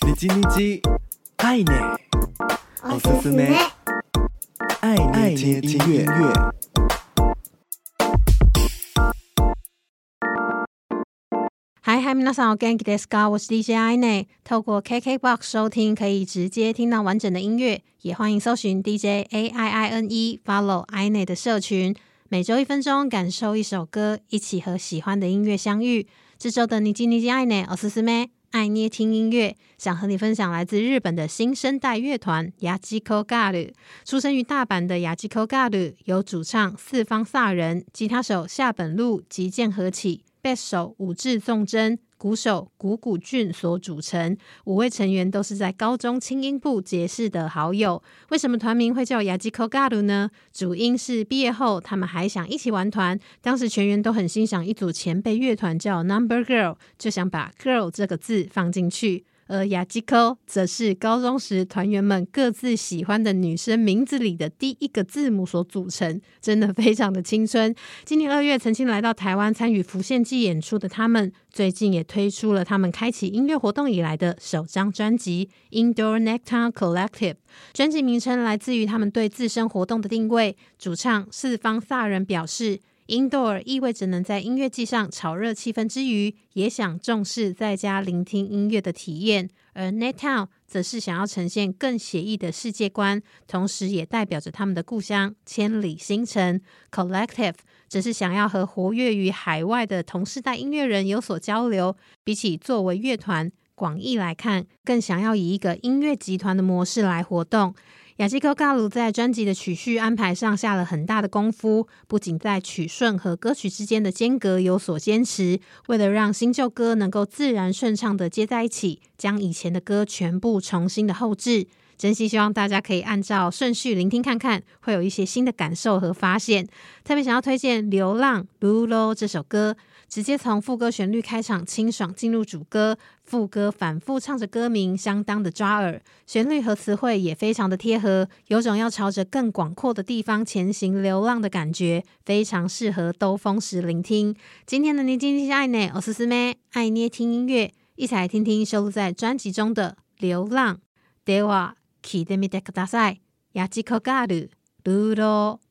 你叽你叽，爱捏，おすすめ，爱捏听音乐。嗨嗨，皆さんお元気ですか？我是 DJ 爱捏，透过 KKBOX 收听，可以直接听到完整的音乐，也欢迎搜寻 DJ A I I N E，follow 爱捏的社群，每周一分钟，感受一首歌，一起和喜欢的音乐相遇。这周的你叽你叽爱捏，おすすめ。 爱捏听音乐，想和你分享来自日本的新生代乐团 yajikoga。出生于大阪的 yajikoga 由主唱四方萨人、吉他手夏本路及剑和起、贝斯手武志颂真。鼓手谷谷俊所组成，五位成员都是在高中轻音部结识的好友。为什么团名会叫 yajikoga 呢？主因是毕业后他们还想一起玩团，当时全员都很欣赏一组前辈乐团叫 Number Girl，就想把 Girl 这个字放进去。而 Yachiko 则是高中时团员们各自喜欢的女生名字里的第一个字母所组成，真的非常的青春。今年二月曾经来到台湾参与浮现祭演出的他们，最近也推出了他们开启音乐活动以来的首张专辑《Indoor Nectar Collective》。专辑名称来自于他们对自身活动的定位。主唱四方萨人表示。Indoor 意味着能在音乐季上炒热气氛之余，也想重视在家聆听音乐的体验；而 Necktown 则是想要呈现更写意的世界观，同时也代表着他们的故乡千里星城。Collective 则是想要和活跃于海外的同世代音乐人有所交流。比起作为乐团，广义来看，更想要以一个音乐集团的模式来活动。雅西科·盖鲁在专辑的曲序安排上下了很大的功夫，不仅在曲顺和歌曲之间的间隔有所坚持，为了让新旧歌能够自然顺畅的接在一起，将以前的歌全部重新的后置。真心希望大家可以按照顺序聆听看看，会有一些新的感受和发现。特别想要推荐《流浪 Rulo》这首歌，直接从副歌旋律开场，清爽进入主歌，副歌反复唱着歌名，相当的抓耳。旋律和词汇也非常的贴合，有种要朝着更广阔的地方前行流浪的感觉，非常适合兜风时聆听。今天的你叽你叽爱捏，おすすめ爱捏听音乐，一起来听听收录在专辑中的《流浪》。では。 聞いてみてください。八千子ガール、ルーロー。